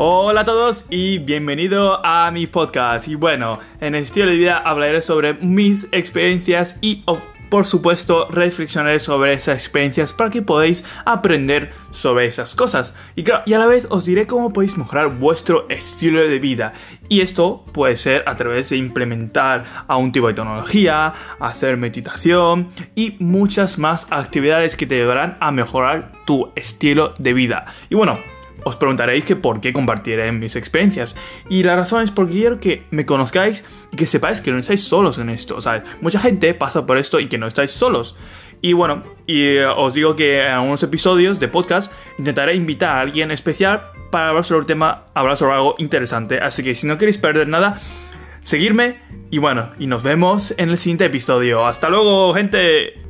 Hola a todos y bienvenido a mi podcast. Y bueno, en el estilo de vida hablaré sobre mis experiencias y por supuesto reflexionaré sobre esas experiencias para que podáis aprender sobre esas cosas. Y claro, y a la vez os diré cómo podéis mejorar vuestro estilo de vida. Y esto puede ser a través de implementar a un tipo de tecnología, hacer meditación y muchas más actividades que te llevarán a mejorar tu estilo de vida. Y bueno, os preguntaréis que por qué compartiré mis experiencias. Y la razón es porque quiero que me conozcáis y que sepáis que no estáis solos en esto. O sea, mucha gente pasa por esto y que no estáis solos. Y bueno, y eh, os digo que en algunos episodios de podcast intentaré invitar a alguien especial para hablar sobre el tema, hablar sobre algo interesante. Así que si no queréis perder nada, seguirme y bueno, y nos vemos en el siguiente episodio. Hasta luego, gente.